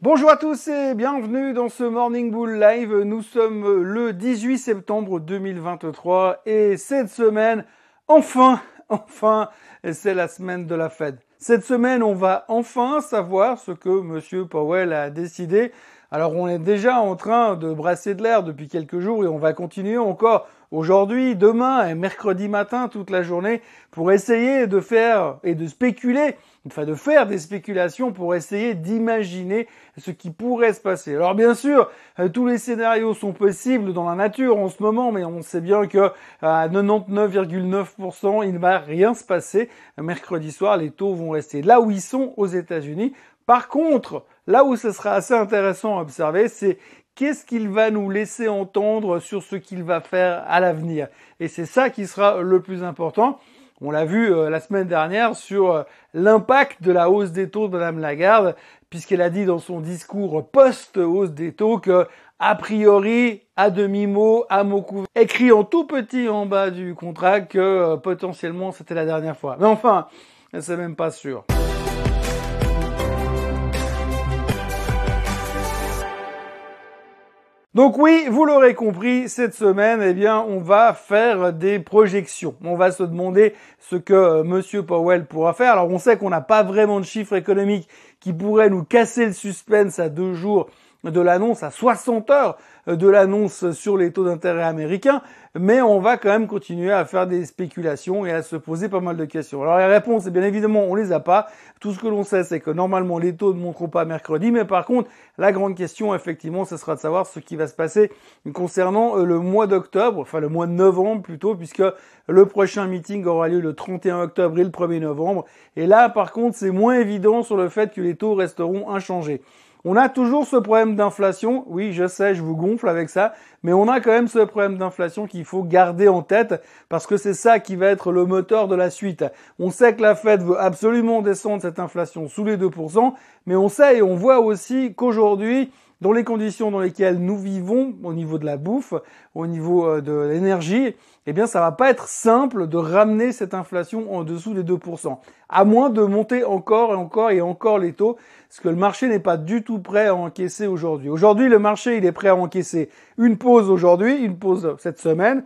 Bonjour à tous et bienvenue dans ce Morning Bull Live. Nous sommes le 18 septembre 2023 et cette semaine, enfin, enfin, c'est la semaine de la Fed. Cette semaine, on va enfin savoir ce que Monsieur Powell a décidé. Alors, on est déjà en train de brasser de l'air depuis quelques jours et on va continuer encore aujourd'hui, demain et mercredi matin toute la journée pour essayer de faire et de spéculer, enfin de faire des spéculations pour essayer d'imaginer ce qui pourrait se passer. Alors bien sûr, euh, tous les scénarios sont possibles dans la nature en ce moment, mais on sait bien que à 99,9% il ne va rien se passer. Mercredi soir, les taux vont rester là où ils sont aux États-Unis. Par contre, là où ce sera assez intéressant à observer, c'est qu'est-ce qu'il va nous laisser entendre sur ce qu'il va faire à l'avenir. Et c'est ça qui sera le plus important. On l'a vu euh, la semaine dernière sur euh, l'impact de la hausse des taux de Mme Lagarde, puisqu'elle a dit dans son discours post-hausse des taux que, a priori, à demi-mot, à mot couvert, écrit en tout petit en bas du contrat que euh, potentiellement c'était la dernière fois. Mais enfin, c'est même pas sûr. Donc oui, vous l'aurez compris, cette semaine, eh bien, on va faire des projections. On va se demander ce que euh, Monsieur Powell pourra faire. Alors on sait qu'on n'a pas vraiment de chiffres économiques qui pourraient nous casser le suspense à deux jours de l'annonce, à 60 heures de l'annonce sur les taux d'intérêt américains, mais on va quand même continuer à faire des spéculations et à se poser pas mal de questions. Alors les réponses, bien évidemment, on les a pas. Tout ce que l'on sait, c'est que normalement les taux ne monteront pas mercredi, mais par contre, la grande question, effectivement, ce sera de savoir ce qui va se passer concernant euh, le mois d'octobre, enfin le mois de novembre plutôt, puisque le prochain meeting aura lieu le 31 octobre et le 1er novembre. Et là, par contre, c'est moins évident sur le fait que les taux resteront inchangés. On a toujours ce problème d'inflation. Oui, je sais, je vous gonfle avec ça, mais on a quand même ce problème d'inflation qu'il faut garder en tête parce que c'est ça qui va être le moteur de la suite. On sait que la Fed veut absolument descendre cette inflation sous les 2%, mais on sait et on voit aussi qu'aujourd'hui, dans les conditions dans lesquelles nous vivons, au niveau de la bouffe, au niveau euh, de l'énergie, eh bien, ça va pas être simple de ramener cette inflation en dessous des 2%. À moins de monter encore et encore et encore les taux, ce que le marché n'est pas du tout prêt à encaisser aujourd'hui. Aujourd'hui, le marché, il est prêt à encaisser une pause aujourd'hui, une pause cette semaine,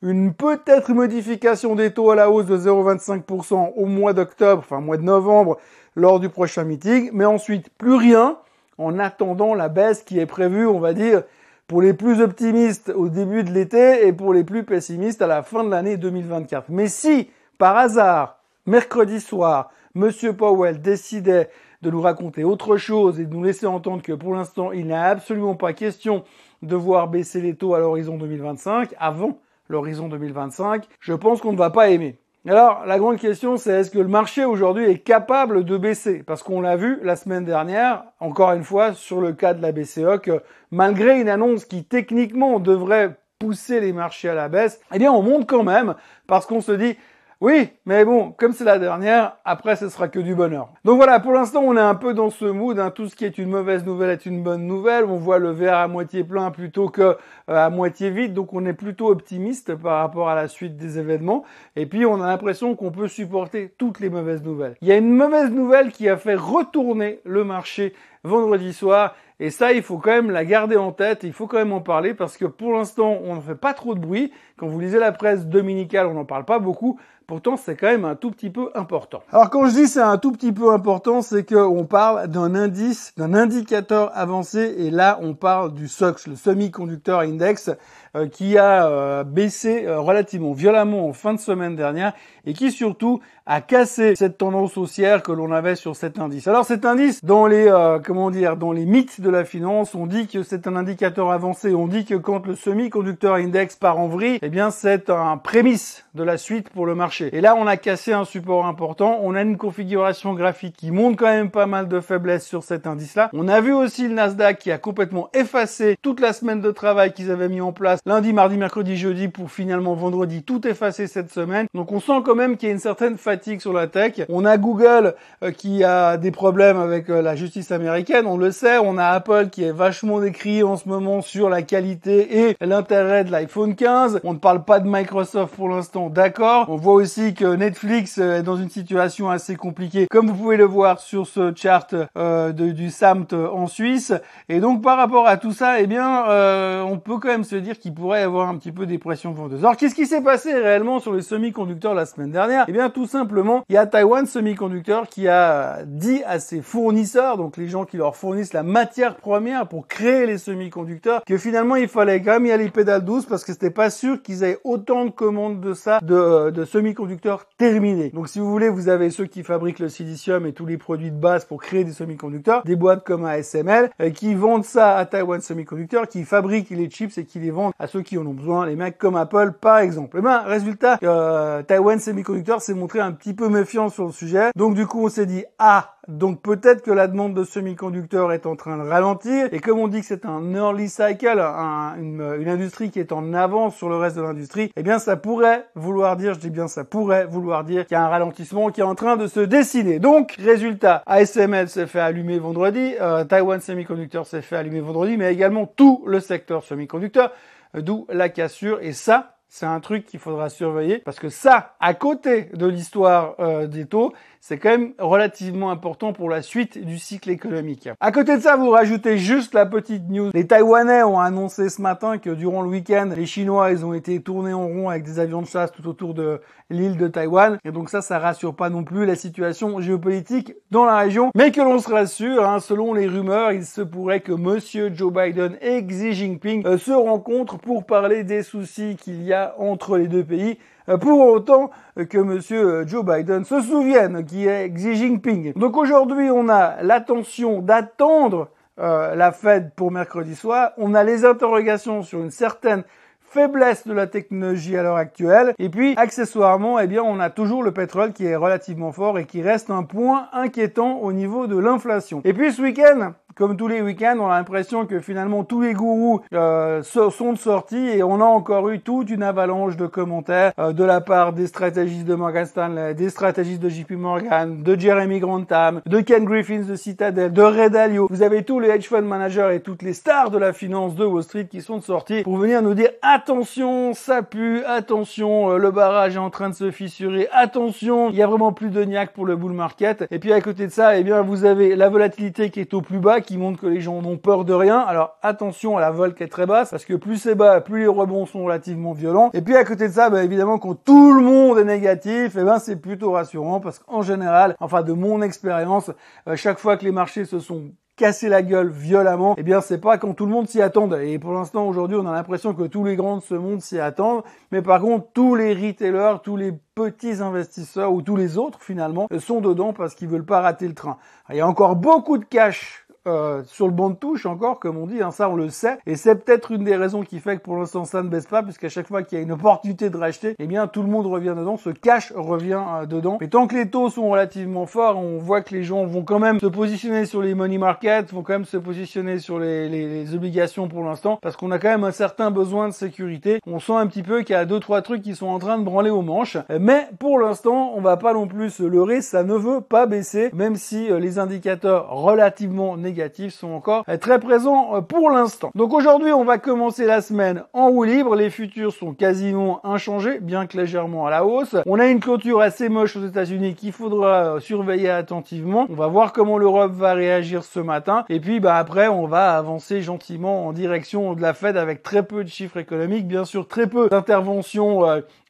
une peut-être modification des taux à la hausse de 0,25% au mois d'octobre, enfin mois de novembre, lors du prochain meeting, mais ensuite plus rien en attendant la baisse qui est prévue, on va dire, pour les plus optimistes au début de l'été et pour les plus pessimistes à la fin de l'année 2024. Mais si, par hasard, mercredi soir, Monsieur Powell décidait de nous raconter autre chose et de nous laisser entendre que pour l'instant, il n'est absolument pas question de voir baisser les taux à l'horizon 2025, avant l'horizon 2025, je pense qu'on ne va pas aimer. Alors, la grande question, c'est est-ce que le marché aujourd'hui est capable de baisser? Parce qu'on l'a vu la semaine dernière, encore une fois, sur le cas de la BCE, que malgré une annonce qui techniquement devrait pousser les marchés à la baisse, eh bien, on monte quand même parce qu'on se dit, oui, mais bon, comme c'est la dernière, après ce sera que du bonheur. Donc voilà, pour l'instant on est un peu dans ce mood, hein. tout ce qui est une mauvaise nouvelle est une bonne nouvelle, on voit le verre à moitié plein plutôt que euh, à moitié vide, donc on est plutôt optimiste par rapport à la suite des événements, et puis on a l'impression qu'on peut supporter toutes les mauvaises nouvelles. Il y a une mauvaise nouvelle qui a fait retourner le marché vendredi soir, et ça, il faut quand même la garder en tête, il faut quand même en parler parce que pour l'instant, on ne fait pas trop de bruit. Quand vous lisez la presse dominicale, on n'en parle pas beaucoup. Pourtant, c'est quand même un tout petit peu important. Alors quand je dis c'est un tout petit peu important, c'est qu'on parle d'un indice, d'un indicateur avancé, et là, on parle du SOX, le Semiconductor Index, euh, qui a euh, baissé euh, relativement violemment en fin de semaine dernière et qui surtout a cassé cette tendance haussière que l'on avait sur cet indice. Alors cet indice, dans les comment dire, dans les mythes de la finance, on dit que c'est un indicateur avancé. On dit que quand le semi-conducteur index part en vrille, eh bien c'est un prémisse de la suite pour le marché. Et là, on a cassé un support important. On a une configuration graphique qui montre quand même pas mal de faiblesses sur cet indice-là. On a vu aussi le Nasdaq qui a complètement effacé toute la semaine de travail qu'ils avaient mis en place lundi, mardi, mercredi, jeudi pour finalement vendredi tout effacer cette semaine. Donc on sent quand même qu'il y a une certaine fatigue sur la tech. On a Google euh, qui a des problèmes avec euh, la justice américaine, on le sait. On a Apple qui est vachement décrié en ce moment sur la qualité et l'intérêt de l'iPhone 15. On ne parle pas de Microsoft pour l'instant, d'accord. On voit aussi que Netflix est dans une situation assez compliquée, comme vous pouvez le voir sur ce chart euh, du SAMT en Suisse. Et donc par rapport à tout ça, eh bien, euh, on peut quand même se dire qu'il pourrait y avoir un petit peu des pressions vendeuses. Alors qu'est-ce qui s'est passé réellement sur les semi-conducteurs la semaine dernière? Eh bien, tout simplement, il y a Taiwan Semiconductor qui a dit à ses fournisseurs, donc les gens qui leur fournissent la matière première pour créer les semi-conducteurs, que finalement il fallait quand même y aller pédale douce parce que c'était pas sûr qu'ils aient autant de commandes de ça, de, de semi-conducteurs terminés. Donc si vous voulez, vous avez ceux qui fabriquent le silicium et tous les produits de base pour créer des semi-conducteurs, des boîtes comme ASML, euh, qui vendent ça à Taiwan Semiconductor, qui fabriquent les chips et qui les vendent à ceux qui en ont besoin, les mecs comme Apple par exemple. Et eh ben résultat, euh, Taiwan Semiconductor s'est montré un petit peu méfiant sur le sujet. Donc du coup on s'est dit ah donc peut-être que la demande de semi-conducteurs est en train de ralentir. Et comme on dit que c'est un early cycle, une, industrie qui est en avance sur le reste de l'industrie, eh bien ça pourrait vouloir dire, je dis bien ça pourrait vouloir dire qu'il y a un ralentissement qui est en train de se dessiner. Donc résultat, ASML s'est fait allumer vendredi, euh, Taiwan Semiconductor s'est fait allumer vendredi, mais également tout le secteur semi-conducteur, d'où la cassure. Et ça, c'est un truc qu'il faudra surveiller parce que ça, à côté de l'histoire euh, des taux, c'est quand même relativement important pour la suite du cycle économique. À côté de ça, vous rajoutez juste la petite news. Les Taïwanais ont annoncé ce matin que durant le week-end, les Chinois, ils ont été tournés en rond avec des avions de chasse tout autour de l'île de Taïwan. Et donc ça, ça rassure pas non plus la situation géopolitique dans la région. Mais que l'on se rassure, hein, selon les rumeurs, il se pourrait que Monsieur Joe Biden et Xi Jinping euh, se rencontrent pour parler des soucis qu'il y a entre les deux pays euh, pour autant que monsieur euh, Joe Biden se souvienne qui est Xi Jinping. Donc aujourd'hui, on a l'attention d'attendre euh, la Fed pour mercredi soir. On a les interrogations sur une certaine faiblesse de la technologie à l'heure actuelle. Et puis, accessoirement, eh bien, on a toujours le pétrole qui est relativement fort et qui reste un point inquiétant au niveau de l'inflation. Et puis, ce week-end, comme tous les week-ends, on a l'impression que finalement tous les gourous euh, sont de sortie et on a encore eu toute une avalanche de commentaires euh, de la part des stratégistes de Morgan Stanley, des stratégistes de JP Morgan, de Jeremy Grantham, de Ken Griffins de Citadel, de Red Dalio. Vous avez tous les hedge fund managers et toutes les stars de la finance de Wall Street qui sont de sortie pour venir nous dire attention, ça pue, attention, euh, le barrage est en train de se fissurer, attention, il y a vraiment plus de niaque pour le bull market. Et puis à côté de ça, eh bien vous avez la volatilité qui est au plus bas qui montre que les gens n'ont peur de rien. Alors attention à la vol qui est très basse, parce que plus c'est bas, plus les rebonds sont relativement violents. Et puis à côté de ça, bah, évidemment, quand tout le monde est négatif, eh ben c'est plutôt rassurant, parce qu'en général, enfin de mon expérience, euh, chaque fois que les marchés se sont casser la gueule violemment, eh bien c'est pas quand tout le monde s'y attend. Et pour l'instant aujourd'hui, on a l'impression que tous les grands de ce monde s'y attendent, mais par contre tous les retailers, tous les petits investisseurs ou tous les autres finalement sont dedans parce qu'ils veulent pas rater le train. Il y a encore beaucoup de cash euh, sur le banc de touche encore, comme on dit, hein, ça on le sait. Et c'est peut-être une des raisons qui fait que pour l'instant ça ne baisse pas, puisqu'à chaque fois qu'il y a une opportunité de racheter, eh bien tout le monde revient dedans, ce cash revient euh, dedans. Mais tant que les taux sont relativement forts, on voit que les gens vont quand même se positionner sur les money markets, vont quand même se positionner sur les, les, obligations pour l'instant, parce qu'on a quand même un certain besoin de sécurité. On sent un petit peu qu'il y a deux trois trucs qui sont en train de branler aux manches. Mais pour l'instant, on va pas non plus se leurrer, ça ne veut pas baisser, même si euh, les indicateurs relativement négatifs sont encore euh, très présents euh, pour l'instant. Donc aujourd'hui, on va commencer la semaine en roue libre. Les futurs sont quasiment inchangés, bien que légèrement à la hausse. On a une clôture assez moche aux États-Unis qu'il faudra euh, surveiller attentivement. On va voir comment l'Europe va réagir ce matin. Et puis, bah, après, on va avancer gentiment en direction de la Fed avec très peu de chiffres économiques, bien sûr très peu d'interventions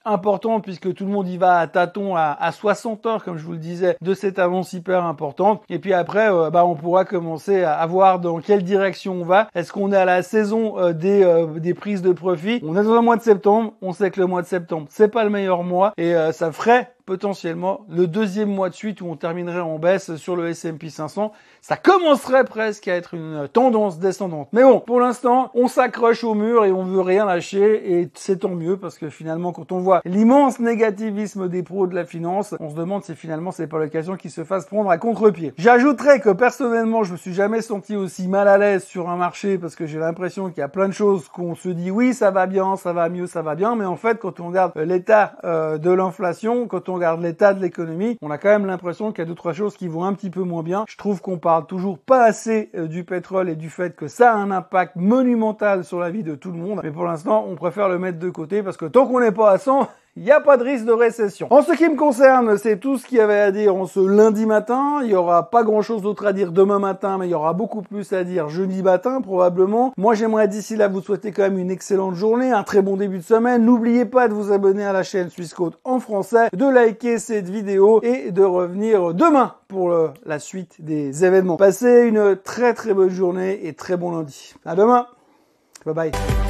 important puisque tout le monde y va à tâtons à, à, 60 heures, comme je vous le disais, de cette avance hyper importante. Et puis après, euh, bah, on pourra commencer à, voir dans quelle direction on va. Est-ce qu'on est à la saison euh, des, euh, des prises de profit? On est dans le mois de septembre. On sait que le mois de septembre, c'est pas le meilleur mois et ça ferait potentiellement le deuxième mois de suite où on terminerait en baisse sur le S&P 500. Ça commencerait presque à être une tendance descendante. Mais bon, pour l'instant, on s'accroche au mur et on veut rien lâcher et c'est tant mieux parce que finalement, quand on voit l'immense négativisme des pros de la finance, on se demande si finalement c'est pas l'occasion qu'ils se fassent prendre à contre-pied. J'ajouterais que personnellement, je me suis jamais senti aussi mal à l'aise sur un marché parce que j'ai l'impression qu'il y a plein de choses qu'on se dit oui, ça va bien, ça va mieux, ça va bien, mais en fait, quand on regarde l'état euh, de l'inflation, quand on regarde l'état de l'économie, on a quand même l'impression qu'il y a deux trois choses qui vont un petit peu moins bien. Je trouve qu'on parle toujours pas assez euh, du pétrole et du fait que ça a un impact monumental sur la vie de tout le monde. Mais pour l'instant, on préfère le mettre de côté parce que tant qu'on n'est pas à 100, il n'y a pas de risque de récession. En ce qui me concerne, c'est tout ce qu'il y avait à dire en ce lundi matin. Il y aura pas grand chose d'autre à dire demain matin, mais il y aura beaucoup plus à dire jeudi matin, probablement. Moi, j'aimerais d'ici là vous souhaiter quand même une excellente journée, un très bon début de semaine. N'oubliez pas de vous abonner à la chaîne Suisse en français, de liker cette vidéo et de revenir demain pour la suite des événements. Passez une très très bonne journée et très bon lundi. À demain. Bye bye.